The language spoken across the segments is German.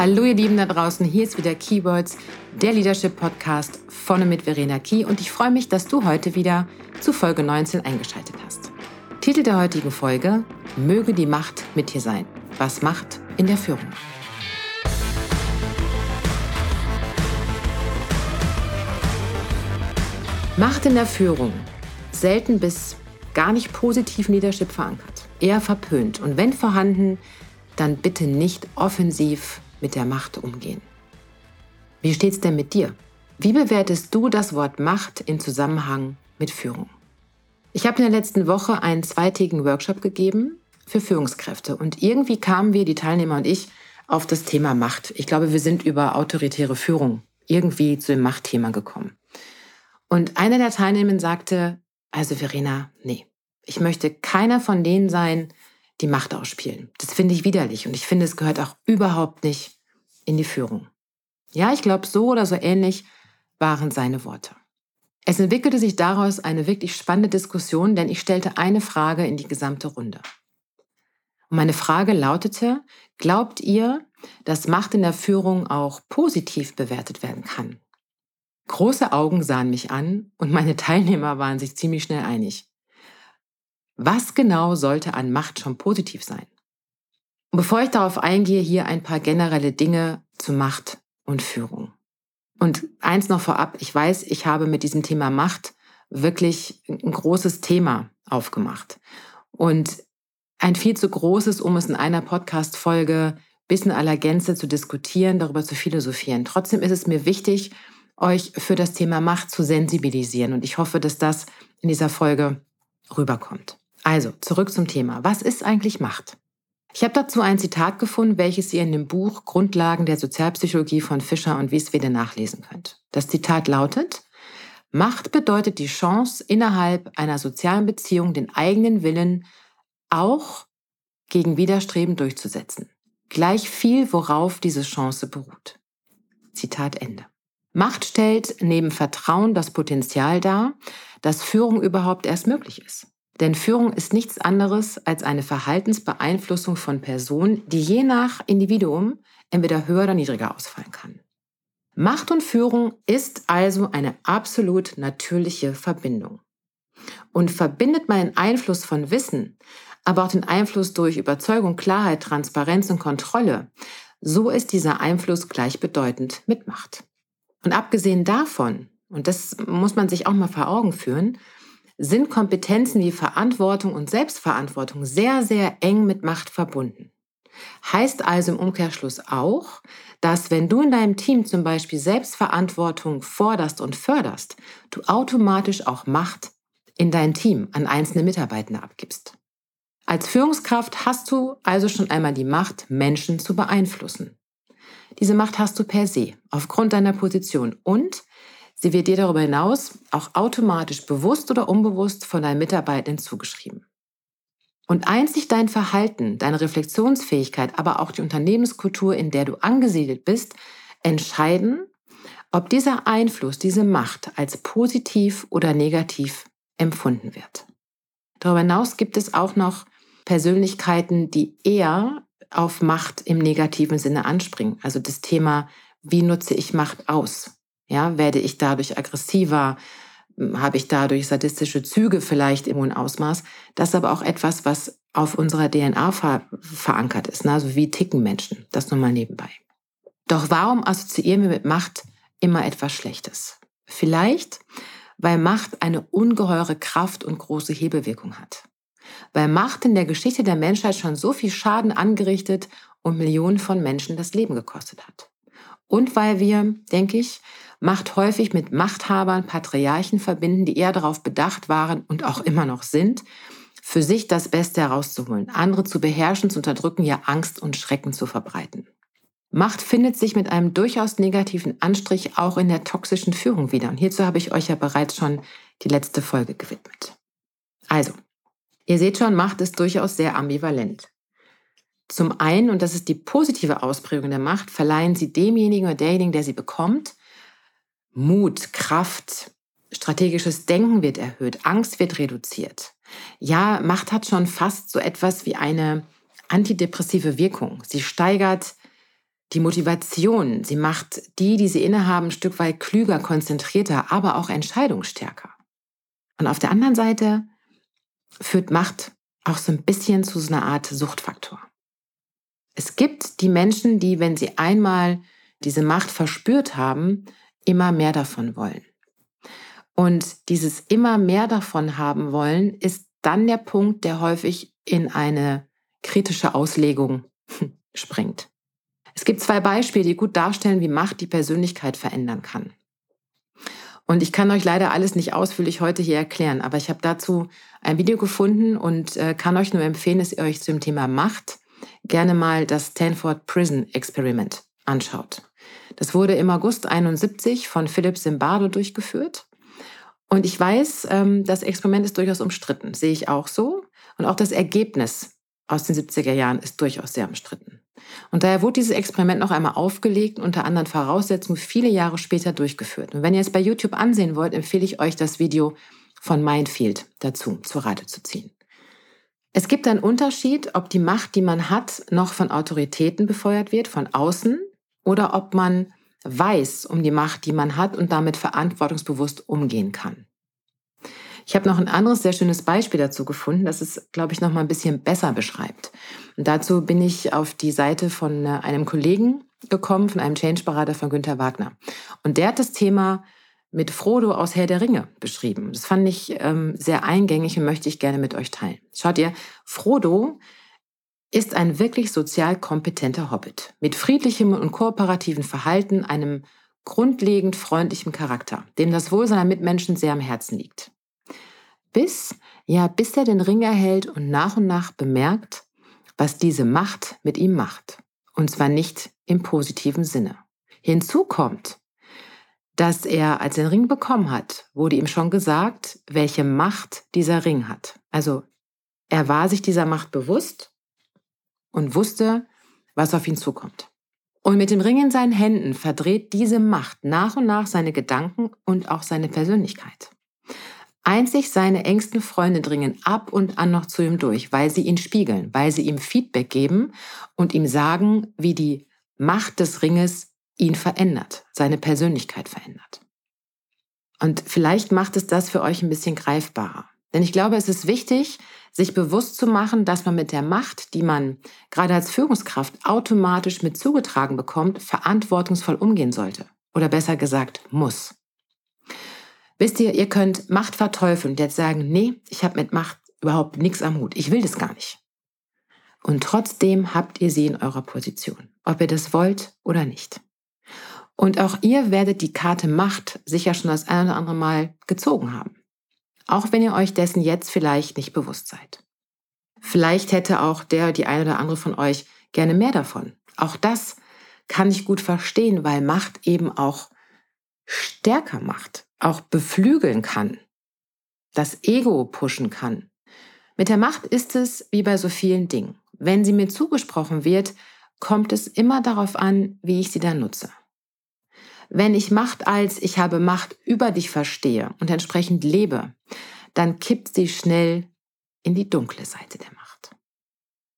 Hallo ihr Lieben da draußen, hier ist wieder Keywords, der Leadership Podcast von und mit Verena Key und ich freue mich, dass du heute wieder zu Folge 19 eingeschaltet hast. Titel der heutigen Folge, Möge die Macht mit dir sein. Was Macht in der Führung? Macht in der Führung. Selten bis gar nicht positiv Leadership verankert. Eher verpönt und wenn vorhanden, dann bitte nicht offensiv mit der Macht umgehen. Wie steht's denn mit dir? Wie bewertest du das Wort Macht in Zusammenhang mit Führung? Ich habe in der letzten Woche einen zweitägigen Workshop gegeben für Führungskräfte und irgendwie kamen wir, die Teilnehmer und ich, auf das Thema Macht. Ich glaube, wir sind über autoritäre Führung irgendwie zu dem Machtthema gekommen. Und einer der Teilnehmer sagte, also Verena, nee, ich möchte keiner von denen sein, die Macht ausspielen. Das finde ich widerlich und ich finde, es gehört auch überhaupt nicht in die Führung. Ja, ich glaube, so oder so ähnlich waren seine Worte. Es entwickelte sich daraus eine wirklich spannende Diskussion, denn ich stellte eine Frage in die gesamte Runde. Und meine Frage lautete, glaubt ihr, dass Macht in der Führung auch positiv bewertet werden kann? Große Augen sahen mich an und meine Teilnehmer waren sich ziemlich schnell einig. Was genau sollte an Macht schon positiv sein? Und bevor ich darauf eingehe, hier ein paar generelle Dinge zu Macht und Führung. Und eins noch vorab, ich weiß, ich habe mit diesem Thema Macht wirklich ein großes Thema aufgemacht. Und ein viel zu großes, um es in einer Podcast-Folge bis in aller Gänze zu diskutieren, darüber zu philosophieren. Trotzdem ist es mir wichtig, euch für das Thema Macht zu sensibilisieren. Und ich hoffe, dass das in dieser Folge rüberkommt. Also, zurück zum Thema. Was ist eigentlich Macht? Ich habe dazu ein Zitat gefunden, welches ihr in dem Buch Grundlagen der Sozialpsychologie von Fischer und Wieswede nachlesen könnt. Das Zitat lautet, Macht bedeutet die Chance, innerhalb einer sozialen Beziehung den eigenen Willen auch gegen Widerstreben durchzusetzen. Gleich viel, worauf diese Chance beruht. Zitat Ende. Macht stellt neben Vertrauen das Potenzial dar, dass Führung überhaupt erst möglich ist. Denn Führung ist nichts anderes als eine Verhaltensbeeinflussung von Personen, die je nach Individuum entweder höher oder niedriger ausfallen kann. Macht und Führung ist also eine absolut natürliche Verbindung. Und verbindet man den Einfluss von Wissen, aber auch den Einfluss durch Überzeugung, Klarheit, Transparenz und Kontrolle, so ist dieser Einfluss gleichbedeutend mit Macht. Und abgesehen davon, und das muss man sich auch mal vor Augen führen, sind Kompetenzen wie Verantwortung und Selbstverantwortung sehr, sehr eng mit Macht verbunden. Heißt also im Umkehrschluss auch, dass wenn du in deinem Team zum Beispiel Selbstverantwortung forderst und förderst, du automatisch auch Macht in dein Team an einzelne Mitarbeitende abgibst. Als Führungskraft hast du also schon einmal die Macht, Menschen zu beeinflussen. Diese Macht hast du per se, aufgrund deiner Position und Sie wird dir darüber hinaus auch automatisch bewusst oder unbewusst von deinen Mitarbeitenden zugeschrieben. Und einzig dein Verhalten, deine Reflexionsfähigkeit, aber auch die Unternehmenskultur, in der du angesiedelt bist, entscheiden, ob dieser Einfluss, diese Macht als positiv oder negativ empfunden wird. Darüber hinaus gibt es auch noch Persönlichkeiten, die eher auf Macht im negativen Sinne anspringen. Also das Thema, wie nutze ich Macht aus? Ja, werde ich dadurch aggressiver? Hm, habe ich dadurch sadistische Züge vielleicht im hohen Ausmaß? Das ist aber auch etwas, was auf unserer DNA ver verankert ist. Ne? Also wie ticken Menschen? Das nur mal nebenbei. Doch warum assoziieren wir mit Macht immer etwas Schlechtes? Vielleicht, weil Macht eine ungeheure Kraft und große Hebelwirkung hat. Weil Macht in der Geschichte der Menschheit schon so viel Schaden angerichtet und Millionen von Menschen das Leben gekostet hat. Und weil wir, denke ich, Macht häufig mit Machthabern, Patriarchen verbinden, die eher darauf bedacht waren und auch immer noch sind, für sich das Beste herauszuholen, andere zu beherrschen, zu unterdrücken, ja Angst und Schrecken zu verbreiten. Macht findet sich mit einem durchaus negativen Anstrich auch in der toxischen Führung wieder. Und hierzu habe ich euch ja bereits schon die letzte Folge gewidmet. Also, ihr seht schon, Macht ist durchaus sehr ambivalent. Zum einen, und das ist die positive Ausprägung der Macht, verleihen sie demjenigen oder derjenigen, der sie bekommt, Mut, Kraft, strategisches Denken wird erhöht, Angst wird reduziert. Ja, Macht hat schon fast so etwas wie eine antidepressive Wirkung. Sie steigert die Motivation. Sie macht die, die sie innehaben, ein Stück weit klüger, konzentrierter, aber auch entscheidungsstärker. Und auf der anderen Seite führt Macht auch so ein bisschen zu so einer Art Suchtfaktor. Es gibt die Menschen, die, wenn sie einmal diese Macht verspürt haben, immer mehr davon wollen. Und dieses immer mehr davon haben wollen, ist dann der Punkt, der häufig in eine kritische Auslegung springt. Es gibt zwei Beispiele, die gut darstellen, wie Macht die Persönlichkeit verändern kann. Und ich kann euch leider alles nicht ausführlich heute hier erklären, aber ich habe dazu ein Video gefunden und äh, kann euch nur empfehlen, dass ihr euch zum Thema Macht gerne mal das Stanford Prison Experiment anschaut. Das wurde im August 71 von Philip Zimbardo durchgeführt. Und ich weiß, ähm, das Experiment ist durchaus umstritten, sehe ich auch so. Und auch das Ergebnis aus den 70er Jahren ist durchaus sehr umstritten. Und daher wurde dieses Experiment noch einmal aufgelegt unter anderen Voraussetzungen viele Jahre später durchgeführt. Und wenn ihr es bei YouTube ansehen wollt, empfehle ich euch das Video von Mindfield dazu zur Rate zu ziehen. Es gibt einen Unterschied, ob die Macht, die man hat, noch von Autoritäten befeuert wird, von außen, oder ob man weiß um die Macht, die man hat und damit verantwortungsbewusst umgehen kann. Ich habe noch ein anderes sehr schönes Beispiel dazu gefunden, das es, glaube ich, noch mal ein bisschen besser beschreibt. Und dazu bin ich auf die Seite von äh, einem Kollegen gekommen, von einem Change-Berater von Günter Wagner. Und der hat das Thema mit Frodo aus Herr der Ringe beschrieben. Das fand ich ähm, sehr eingängig und möchte ich gerne mit euch teilen. Schaut ihr, Frodo ist ein wirklich sozial kompetenter Hobbit mit friedlichem und kooperativen Verhalten, einem grundlegend freundlichen Charakter, dem das Wohl seiner Mitmenschen sehr am Herzen liegt bis, ja, bis er den Ring erhält und nach und nach bemerkt, was diese Macht mit ihm macht. Und zwar nicht im positiven Sinne. Hinzu kommt, dass er, als er den Ring bekommen hat, wurde ihm schon gesagt, welche Macht dieser Ring hat. Also er war sich dieser Macht bewusst und wusste, was auf ihn zukommt. Und mit dem Ring in seinen Händen verdreht diese Macht nach und nach seine Gedanken und auch seine Persönlichkeit. Einzig seine engsten Freunde dringen ab und an noch zu ihm durch, weil sie ihn spiegeln, weil sie ihm Feedback geben und ihm sagen, wie die Macht des Ringes ihn verändert, seine Persönlichkeit verändert. Und vielleicht macht es das für euch ein bisschen greifbarer. Denn ich glaube, es ist wichtig, sich bewusst zu machen, dass man mit der Macht, die man gerade als Führungskraft automatisch mit zugetragen bekommt, verantwortungsvoll umgehen sollte. Oder besser gesagt, muss. Wisst ihr, ihr könnt Macht verteufeln und jetzt sagen, nee, ich habe mit Macht überhaupt nichts am Hut. Ich will das gar nicht. Und trotzdem habt ihr sie in eurer Position, ob ihr das wollt oder nicht. Und auch ihr werdet die Karte Macht sicher schon das ein oder andere Mal gezogen haben. Auch wenn ihr euch dessen jetzt vielleicht nicht bewusst seid. Vielleicht hätte auch der, die eine oder andere von euch gerne mehr davon. Auch das kann ich gut verstehen, weil Macht eben auch stärker macht auch beflügeln kann, das Ego pushen kann. Mit der Macht ist es wie bei so vielen Dingen. Wenn sie mir zugesprochen wird, kommt es immer darauf an, wie ich sie dann nutze. Wenn ich Macht als ich habe Macht über dich verstehe und entsprechend lebe, dann kippt sie schnell in die dunkle Seite der Macht.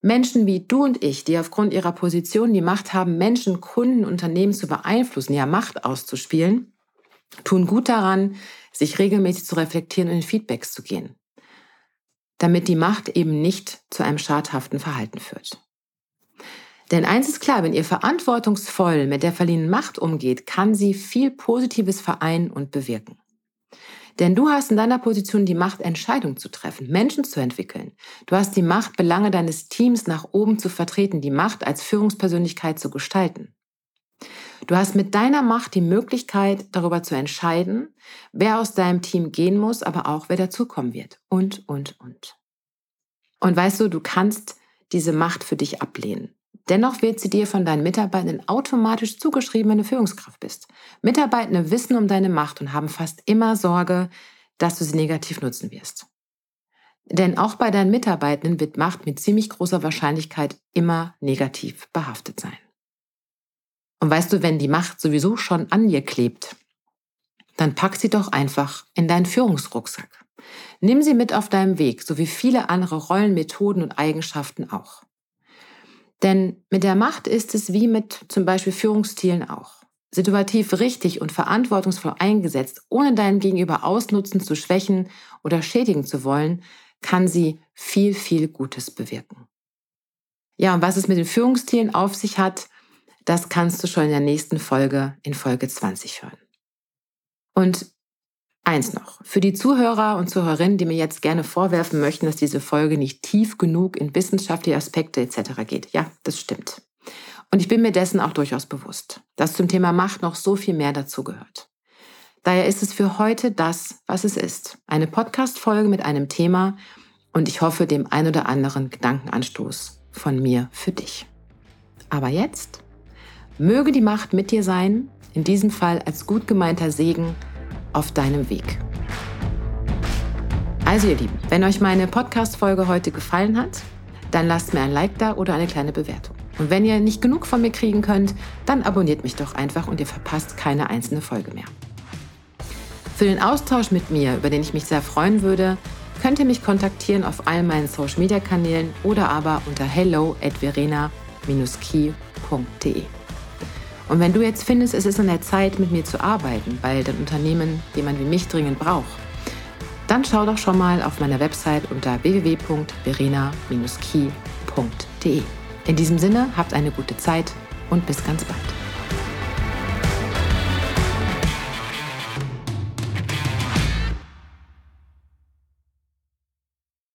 Menschen wie du und ich, die aufgrund ihrer Position die Macht haben, Menschen, Kunden, Unternehmen zu beeinflussen, ja Macht auszuspielen, tun gut daran, sich regelmäßig zu reflektieren und in Feedbacks zu gehen, damit die Macht eben nicht zu einem schadhaften Verhalten führt. Denn eins ist klar, wenn ihr verantwortungsvoll mit der verliehenen Macht umgeht, kann sie viel Positives vereinen und bewirken. Denn du hast in deiner Position die Macht, Entscheidungen zu treffen, Menschen zu entwickeln. Du hast die Macht, Belange deines Teams nach oben zu vertreten, die Macht als Führungspersönlichkeit zu gestalten. Du hast mit deiner Macht die Möglichkeit, darüber zu entscheiden, wer aus deinem Team gehen muss, aber auch wer dazukommen wird. Und, und, und. Und weißt du, du kannst diese Macht für dich ablehnen. Dennoch wird sie dir von deinen Mitarbeitenden automatisch zugeschrieben, wenn du Führungskraft bist. Mitarbeitende wissen um deine Macht und haben fast immer Sorge, dass du sie negativ nutzen wirst. Denn auch bei deinen Mitarbeitenden wird Macht mit ziemlich großer Wahrscheinlichkeit immer negativ behaftet sein. Und weißt du, wenn die Macht sowieso schon an dir klebt, dann pack sie doch einfach in deinen Führungsrucksack. Nimm sie mit auf deinem Weg, so wie viele andere Rollen, Methoden und Eigenschaften auch. Denn mit der Macht ist es wie mit zum Beispiel Führungsstilen auch. Situativ richtig und verantwortungsvoll eingesetzt, ohne deinen Gegenüber ausnutzen, zu schwächen oder schädigen zu wollen, kann sie viel, viel Gutes bewirken. Ja, und was es mit den Führungsstilen auf sich hat, das kannst du schon in der nächsten Folge, in Folge 20 hören. Und eins noch, für die Zuhörer und Zuhörerinnen, die mir jetzt gerne vorwerfen möchten, dass diese Folge nicht tief genug in wissenschaftliche Aspekte etc. geht. Ja, das stimmt. Und ich bin mir dessen auch durchaus bewusst, dass zum Thema Macht noch so viel mehr dazugehört. Daher ist es für heute das, was es ist. Eine Podcast-Folge mit einem Thema und ich hoffe dem ein oder anderen Gedankenanstoß von mir für dich. Aber jetzt möge die Macht mit dir sein, in diesem Fall als gut gemeinter Segen auf deinem Weg. Also ihr Lieben, wenn euch meine Podcast-Folge heute gefallen hat, dann lasst mir ein Like da oder eine kleine Bewertung. Und wenn ihr nicht genug von mir kriegen könnt, dann abonniert mich doch einfach und ihr verpasst keine einzelne Folge mehr. Für den Austausch mit mir, über den ich mich sehr freuen würde, könnt ihr mich kontaktieren auf all meinen Social Media Kanälen oder aber unter hello at verena-key.de. Und wenn du jetzt findest, es ist an der Zeit, mit mir zu arbeiten, weil dein Unternehmen jemand wie mich dringend braucht, dann schau doch schon mal auf meiner Website unter www.verena-key.de. In diesem Sinne, habt eine gute Zeit und bis ganz bald.